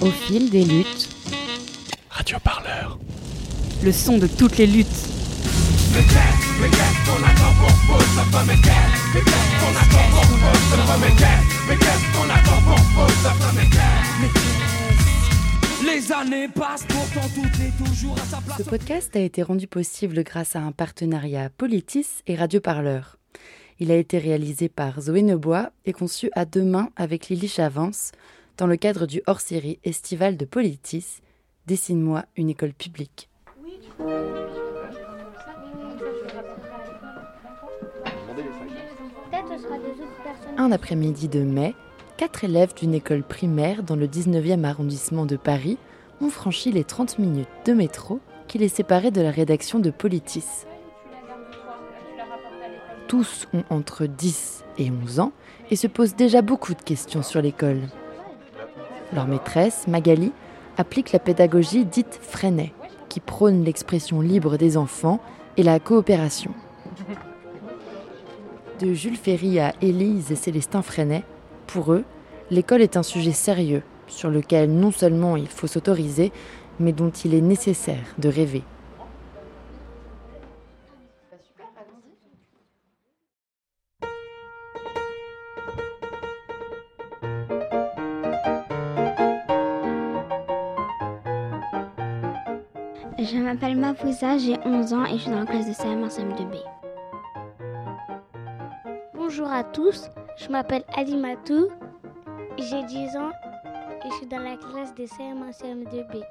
Au fil des luttes. Radio Parleur. Le son de toutes les luttes. Les années passent, pourtant tout est toujours à sa place. Ce podcast a été rendu possible grâce à un partenariat Politis et Radio Parleur. Il a été réalisé par Zoé Nebois et conçu à deux mains avec Lily Chavance dans le cadre du hors-série estival de Politis Dessine-moi une école publique. Un après-midi de mai, quatre élèves d'une école primaire dans le 19e arrondissement de Paris ont franchi les 30 minutes de métro qui les séparaient de la rédaction de Politis. Tous ont entre 10 et 11 ans et se posent déjà beaucoup de questions sur l'école. Leur maîtresse, Magali, applique la pédagogie dite Freinet, qui prône l'expression libre des enfants et la coopération. De Jules Ferry à Élise et Célestin Freinet, pour eux, l'école est un sujet sérieux sur lequel non seulement il faut s'autoriser, mais dont il est nécessaire de rêver. J'ai 11 ans et je suis dans la classe de CM 1 CM2B. Bonjour à tous, je m'appelle Ali Matou, j'ai 10 ans et je suis dans la classe de CM1 CM2B.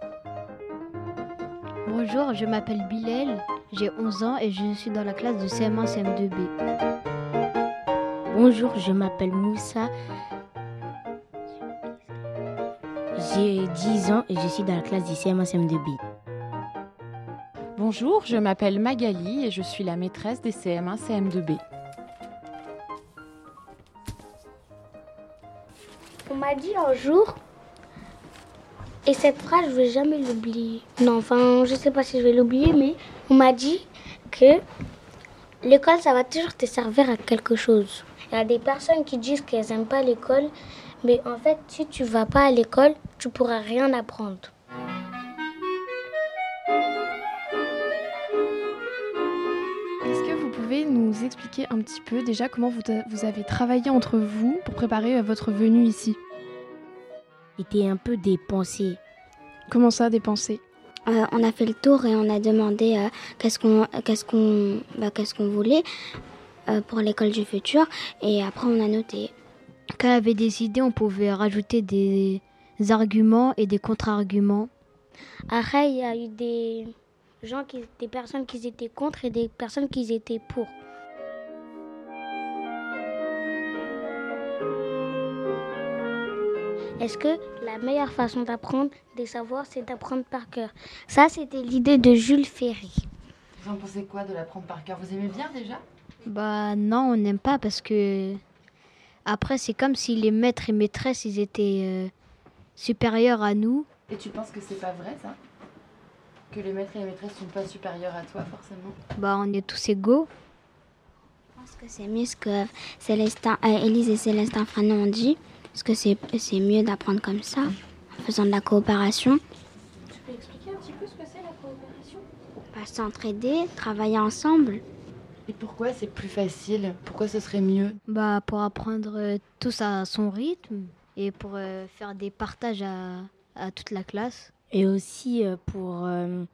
Bonjour, je m'appelle Bilal, j'ai 11 ans et je suis dans la classe de CM1 CM2B. Bonjour, je m'appelle Moussa, j'ai 10 ans et je suis dans la classe du CM1 CM2B. Bonjour, je m'appelle Magali et je suis la maîtresse des CM1 CM2B. On m'a dit un jour, et cette phrase, je vais jamais l'oublier. Non, enfin, je sais pas si je vais l'oublier, mais on m'a dit que l'école, ça va toujours te servir à quelque chose. Il y a des personnes qui disent qu'elles n'aiment pas l'école, mais en fait, si tu vas pas à l'école, tu pourras rien apprendre. Expliquer un petit peu déjà comment vous, vous avez travaillé entre vous pour préparer euh, votre venue ici C'était un peu des pensées. Comment ça, des pensées? Euh, on a fait le tour et on a demandé euh, qu'est-ce qu'on qu'est-ce qu'on bah, qu'est-ce qu'on voulait euh, pour l'école du futur et après on a noté. Quand on avait des idées, on pouvait rajouter des arguments et des contre-arguments. Après, il y a eu des gens, qui, des personnes qui étaient contre et des personnes qui étaient pour. Est-ce que la meilleure façon d'apprendre des savoirs, c'est d'apprendre par cœur? Ça, c'était l'idée de Jules Ferry. Vous en pensez quoi de l'apprendre par cœur? Vous aimez bien déjà? Bah non, on n'aime pas parce que après c'est comme si les maîtres et maîtresses ils étaient euh, supérieurs à nous. Et tu penses que c'est pas vrai ça? Que les maîtres et les maîtresses sont pas supérieurs à toi forcément? Bah on est tous égaux. Je pense que c'est mieux ce que Célestin, euh, Élise et Célestin Franon ont dit. Parce que c'est c'est mieux d'apprendre comme ça, en faisant de la coopération. Tu peux expliquer un petit peu ce que c'est la coopération? Bah, S'entraider, travailler ensemble. Et pourquoi c'est plus facile? Pourquoi ce serait mieux? Bah pour apprendre euh, tous à son rythme et pour euh, faire des partages à, à toute la classe. Et aussi euh, pour, euh,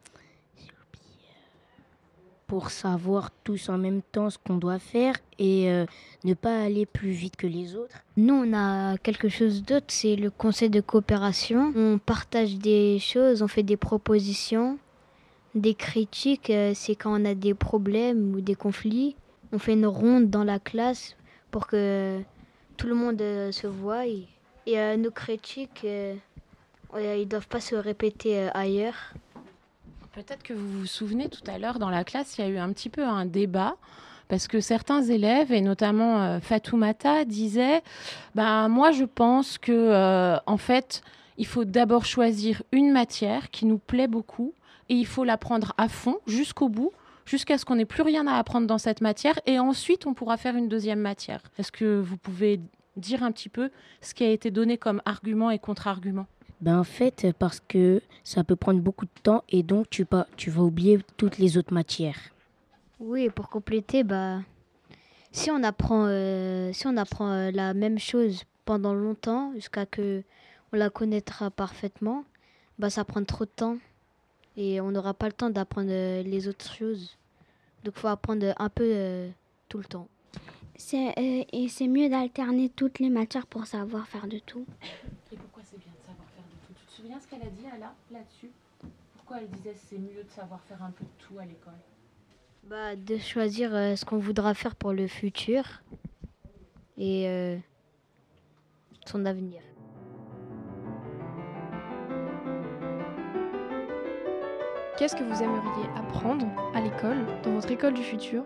j'ai oublié, euh, pour savoir tous en même temps ce qu'on doit faire et euh, ne pas aller plus vite que les autres. Nous, on a quelque chose d'autre, c'est le conseil de coopération. On partage des choses, on fait des propositions, des critiques. euh, C'est quand on a des problèmes ou des conflits. On fait une ronde dans la classe pour que tout le monde euh, se voie. Et, nos critiques, ils ne doivent pas se répéter ailleurs. Peut-être que vous vous souvenez tout à l'heure dans la classe, il y a eu un petit peu un débat parce que certains élèves, et notamment euh, Fatoumata, disaient bah, Moi, je pense que, euh, en fait, il faut d'abord choisir une matière qui nous plaît beaucoup et il faut l'apprendre à fond, jusqu'au bout, jusqu'à ce qu'on n'ait plus rien à apprendre dans cette matière et ensuite on pourra faire une deuxième matière. Est-ce que vous pouvez dire un petit peu ce qui a été donné comme argument et contre-argument? Ben en fait, parce que ça peut prendre beaucoup de temps et donc tu, pas, tu vas oublier toutes les autres matières. Oui, pour compléter, bah, si on apprend, euh, si on apprend euh, la même chose pendant longtemps, jusqu'à que on la connaîtra parfaitement, bah, ça prend trop de temps et on n'aura pas le temps d'apprendre euh, les autres choses. Donc, il faut apprendre un peu tout le temps. C'est, et c'est mieux d'alterner toutes les matières pour savoir faire de tout. Et pourquoi c'est bien de savoir faire de tout Tu te souviens ce qu'elle a dit là, là-dessus? Pourquoi elle disait c'est mieux de savoir faire un peu de tout à l'école? Bah, De choisir ce qu'on voudra faire pour le futur et euh, son avenir. Qu'est-ce que vous aimeriez apprendre à l'école, dans votre école du futur?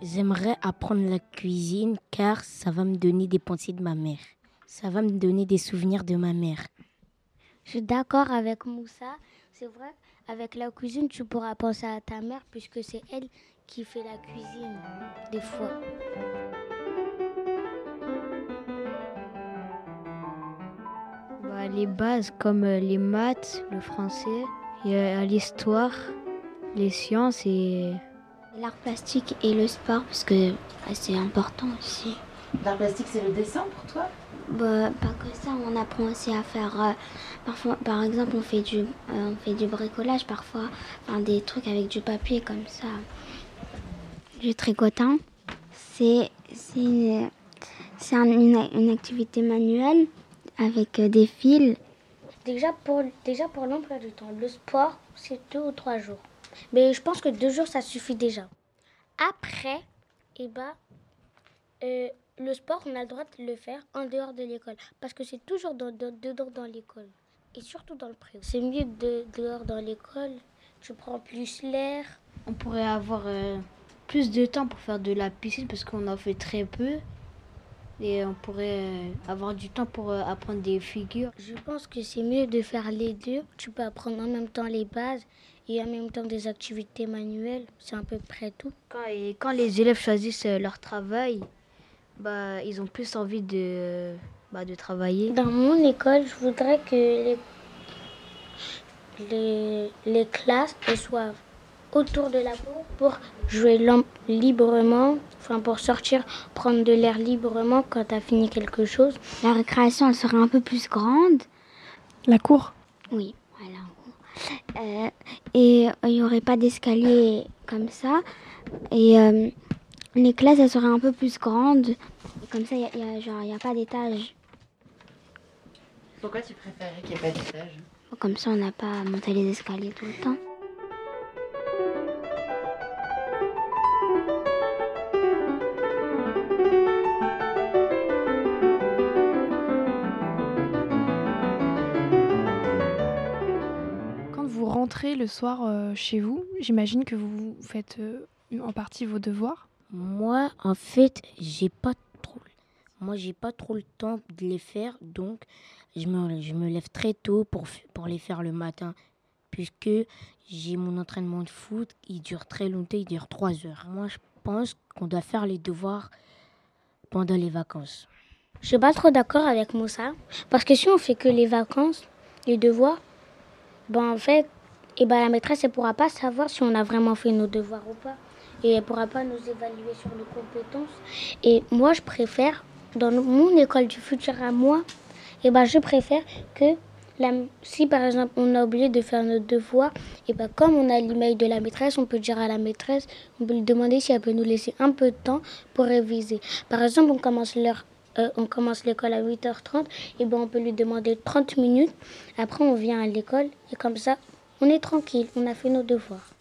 J'aimerais apprendre la cuisine car ça va me donner des pensées de ma mère. Ça va me donner des souvenirs de ma mère. Je suis d'accord avec Moussa. C'est vrai, avec la cuisine, tu pourras penser à ta mère puisque c'est elle qui fait la cuisine des fois. Bah, les bases comme euh, les maths, le français, l'histoire, les sciences et L'art plastique et le sport, parce que bah, c'est important aussi. L'art plastique, c'est le dessin pour toi? Bah, Pas que ça, on apprend aussi à faire. Euh, parfois, par exemple, on fait, du, euh, on fait du bricolage parfois, enfin, des trucs avec du papier comme ça. Du tricotin, c'est une, une, une activité manuelle avec euh, des fils. Déjà pour, déjà pour l'emploi du temps, le sport, c'est deux ou trois jours. Mais je pense que deux jours, ça suffit déjà. Après, eh ben, euh, le sport, on a le droit de le faire en dehors de l'école. Parce que c'est toujours dans, dedans dans l'école. Et surtout dans le pré. C'est mieux de, dehors dans l'école. Tu prends plus l'air. On pourrait avoir euh, plus de temps pour faire de la piscine parce qu'on en fait très peu. Et on pourrait euh, avoir du temps pour apprendre des figures. Je pense que c'est mieux de faire les deux. Tu peux apprendre en même temps les bases et en même temps des activités manuelles. C'est à peu près tout. Quand, et quand les élèves choisissent euh, leur travail, bah, ils ont plus envie de, bah, de travailler. Dans mon école, je voudrais que les, les, les classes soient autour de la cour pour jouer librement, enfin pour sortir, prendre de l'air librement quand tu as fini quelque chose. La récréation, elle serait un peu plus grande. La cour? Oui. Euh, et il n'y aurait pas d'escalier comme ça. Et euh, les classes, elles seraient un peu plus grandes. Comme ça, il n'y a, a, pas d'étage. Pourquoi tu préférais qu'il n'y ait pas d'étage? Comme ça, on n'a pas à monter les escaliers tout le temps. le soir euh, chez vous, j'imagine que vous faites euh, en partie vos devoirs. Moi, en fait, j'ai pas trop. Pas trop le temps de les faire, donc je me, lève très tôt pour, les faire le matin, puisque j'ai mon entraînement de foot, il dure très longtemps, il dure trois heures. Moi, je pense qu'on doit faire les devoirs pendant les vacances. Je suis pas trop d'accord avec Moussa, parce que si on fait que les vacances, les devoirs, ben en fait, et ben la maîtresse, ne pourra pas savoir si on a vraiment fait nos devoirs ou pas. Et elle pourra pas nous évaluer sur nos compétences. Et moi, je préfère, dans mon école du futur à moi, et ben je préfère que la, si par exemple on a oublié de faire nos devoirs, et ben comme on a l'email de la maîtresse, on peut dire à la maîtresse, on peut lui demander si elle peut nous laisser un peu de temps pour réviser. Par exemple, on commence euh, l'école à 8h30, et ben on peut lui demander 30 minutes. Après, on vient à l'école et comme ça, on est tranquille, on a fait nos devoirs.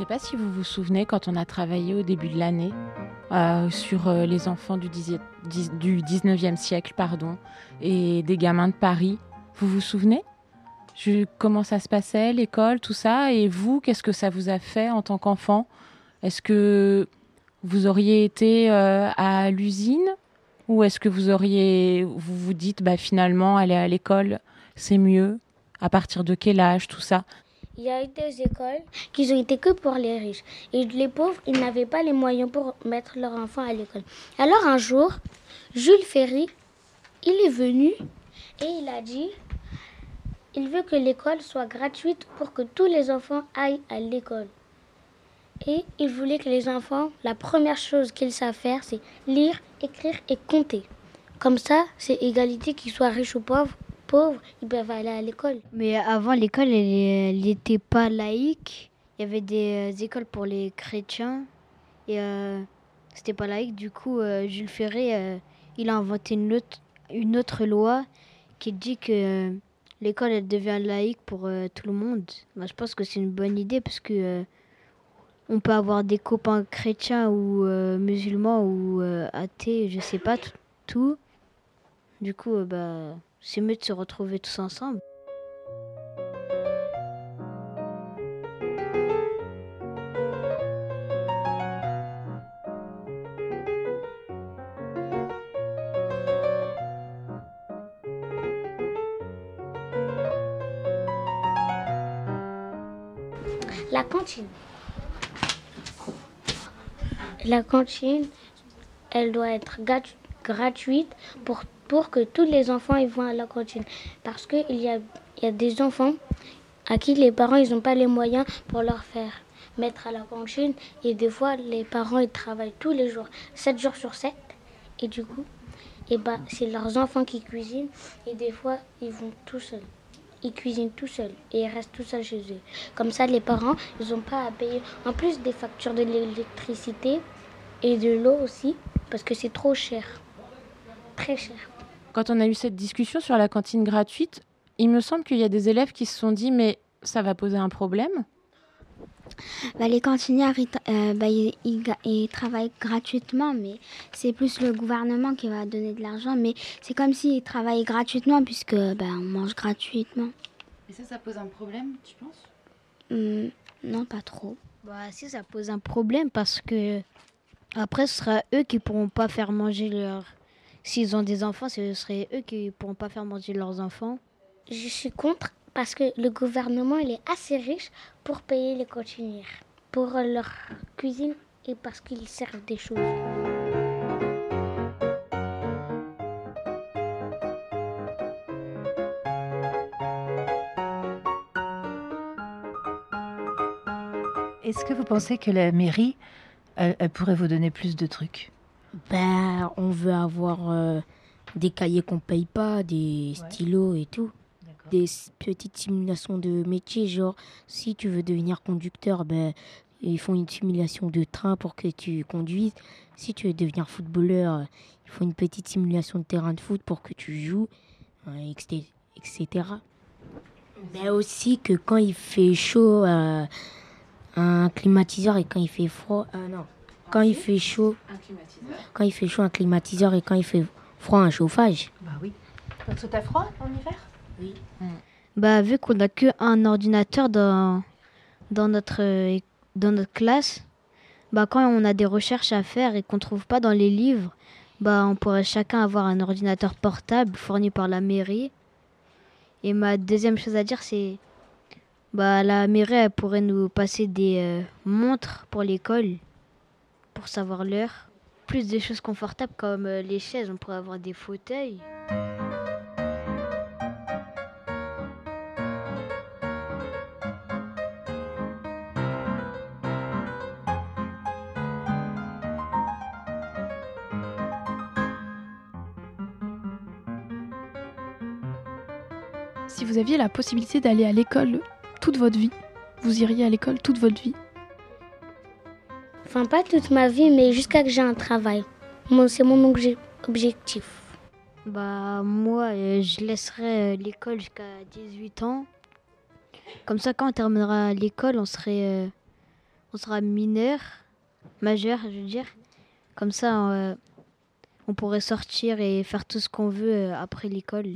Sais pas si vous vous souvenez quand on a travaillé au début de l'année euh, sur euh, les enfants du, du 19e siècle pardon, et des gamins de Paris. Vous vous souvenez? Je, Comment ça se passait, l'école, tout ça? Et vous, qu'est-ce que ça vous a fait en tant qu'enfant? Est-ce que vous auriez été euh, à l'usine? Ou est-ce que vous auriez, vous vous dites, bah, finalement, aller à l'école, c'est mieux? À partir de quel âge, tout ça? Il y a eu des écoles qui ont été que pour les riches. Et les pauvres, ils n'avaient pas les moyens pour mettre leurs enfants à l'école. Alors un jour, Jules Ferry, il est venu et il a dit, il veut que l'école soit gratuite pour que tous les enfants aillent à l'école. Et il voulait que les enfants, la première chose qu'ils savent faire, c'est lire, écrire et compter. Comme ça, c'est égalité qu'ils soient riches ou pauvres. Pauvres, ils peuvent aller à l'école. Mais avant, l'école, elle n'était pas laïque. Il y avait des euh, écoles pour les chrétiens. Et euh, c'était pas laïque. Du coup, euh, Jules Ferry, euh, il a inventé une autre, une autre loi qui dit que l'école, elle devient laïque pour tout le monde. Moi, je pense que c'est une bonne idée parce que on peut avoir des copains chrétiens ou musulmans ou athées, je sais pas, tout. Du coup, bah, c'est mieux de se retrouver tous ensemble. La cantine. La cantine, elle doit être grat- gratuite pour, pour que tous les enfants ils vont à la cantine. Parce qu'il y a, des enfants à qui les parents n'ont pas les moyens pour leur faire mettre à la cantine. Et des fois, les parents ils travaillent tous les jours, 7 jours sur 7. Et du coup, et bah, c'est leurs enfants qui cuisinent. Et des fois, ils vont tout seuls. Ils cuisinent tout seuls et ils restent tout seuls chez eux. Comme ça, les parents, ils n'ont pas à payer. En plus des factures de l'électricité et de l'eau aussi, parce que c'est trop cher. Très cher. Quand on a eu cette discussion sur la cantine gratuite, il me semble qu'il y a des élèves qui se sont dit mais ça va poser un problème. Bah, les cantinières, ils, euh, bah, ils- ils ga- ils travaillent gratuitement, mais c'est plus le gouvernement qui va donner de l'argent. Mais c'est comme s'ils travaillaient gratuitement, puisque bah, on mange gratuitement. Et ça, ça pose un problème, tu penses? Hum, non, pas trop. Bah si ça pose un problème parce que après ce sera eux qui pourront pas faire manger leur s'ils ont des enfants, ce serait eux qui pourront pas faire manger leurs enfants. Je suis contre parce que le gouvernement, il est assez riche pour payer les cantinières, pour leur cuisine et parce qu'ils servent des choses. Est-ce que vous pensez que la mairie, elle, elle pourrait vous donner plus de trucs? Ben, on veut avoir euh, des cahiers qu'on paye pas, des Ouais. stylos et tout. Des petites simulations de métier, genre si tu veux devenir conducteur, ben, ils font une simulation de train pour que tu conduises. Si tu veux devenir footballeur, euh, ils font une petite simulation de terrain de foot pour que tu joues, euh, etc. Mais aussi que quand il fait chaud, euh, un climatiseur et quand il fait froid, ah non, quand il fait chaud, quand il fait chaud un climatiseur et quand il fait froid un chauffage. Bah oui. Parce que t'as froid en hiver? Oui. Bah vu qu'on a que un ordinateur dans dans notre dans notre classe, bah quand on a des recherches à faire et qu'on trouve pas dans les livres, bah on pourrait chacun avoir un ordinateur portable fourni par la mairie. Et ma deuxième chose à dire c'est bah la mairie elle pourrait nous passer des euh, montres pour l'école pour savoir l'heure. Plus des choses confortables comme euh, les chaises, on pourrait avoir des fauteuils. Si vous aviez la possibilité d'aller à l'école toute votre vie, vous iriez à l'école toute votre vie. Enfin, pas toute ma vie, mais jusqu'à que j'ai un travail. C'est mon obje- objectif. Bah moi, euh, je laisserai euh, l'école jusqu'à 18 ans. Comme ça, quand on terminera l'école, on serait, euh, on sera mineur, majeur, je veux dire. Comme ça, on pourrait sortir et faire tout ce qu'on veut après l'école.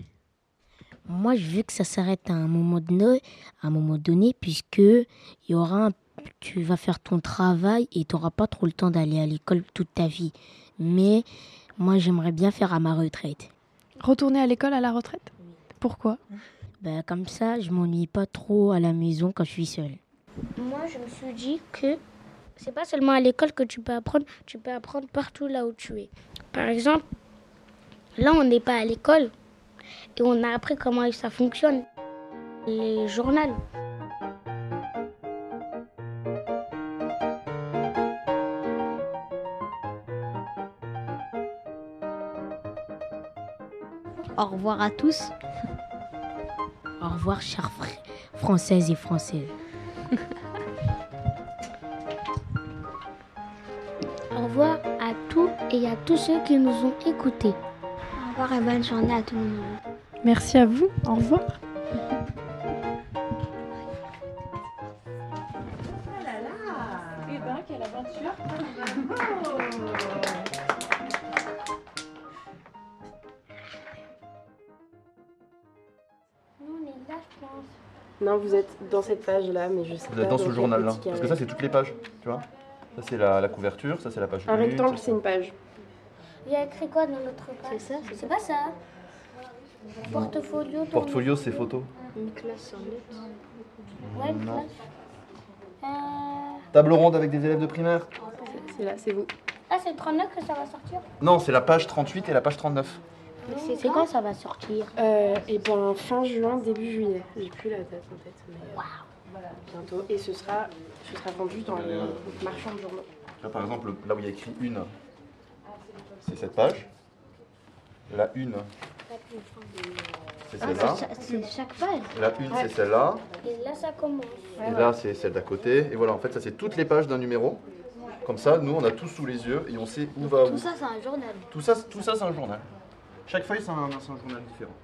Moi, je veux que ça s'arrête à un moment donné, à un moment donné, puisque il y aura, un- tu vas faire ton travail et tu n'auras pas trop le temps d'aller à l'école toute ta vie. Mais moi, j'aimerais bien faire à ma retraite. Retourner à l'école à la retraite? Pourquoi? Ben, comme ça, je m'ennuie pas trop à la maison quand je suis seule. Moi, je me suis dit que c'est pas seulement à l'école que tu peux apprendre, tu peux apprendre partout là où tu es. Par exemple, là, on n'est pas à l'école et on a appris comment ça fonctionne. Les journaux. Au revoir à tous. Au revoir, chers fr- Françaises et Français. Au revoir à tous et à tous ceux qui nous ont écoutés. Au revoir et bonne journée à tout le monde. Merci à vous. Au revoir. Là, je pense. Non, vous êtes dans cette page-là, mais je sais Vous pas. êtes dans ce journal-là. Parce que ça, c'est toutes les pages. Tu vois Ça, c'est la, la couverture. Ça, c'est la page Un 1. rectangle, c'est une page. Il y a écrit quoi dans notre page C'est ça C'est pas ça Portfolio. Portfolio, c'est photos. Une classe en notre- Ouais, une classe. Euh, Table ronde avec des élèves de primaire. C'est là, c'est vous. Ah, c'est le 39 que ça va sortir Non, c'est la page 38 et la page 39. C'est quand ça va sortir Euh, et ben fin juin, début juillet. J'ai plus la date en tête, mais euh, voilà, bientôt. Et ce sera, ce sera vendu dans les marchands de journaux. Vois, par exemple, là où il y a écrit une, c'est cette page. La une, c'est Ah, celle-là. c'est chaque page. La une, c'est celle-là. Et là, ça commence. Et là, c'est celle d'à côté. Et voilà, en fait, ça, c'est toutes les pages d'un numéro. Comme ça, nous, on a tout sous les yeux et on sait où va où. Tout ça, c'est un journal. Tout ça, tout ça c'est un journal. Chaque feuille, c'est un, un journal différent.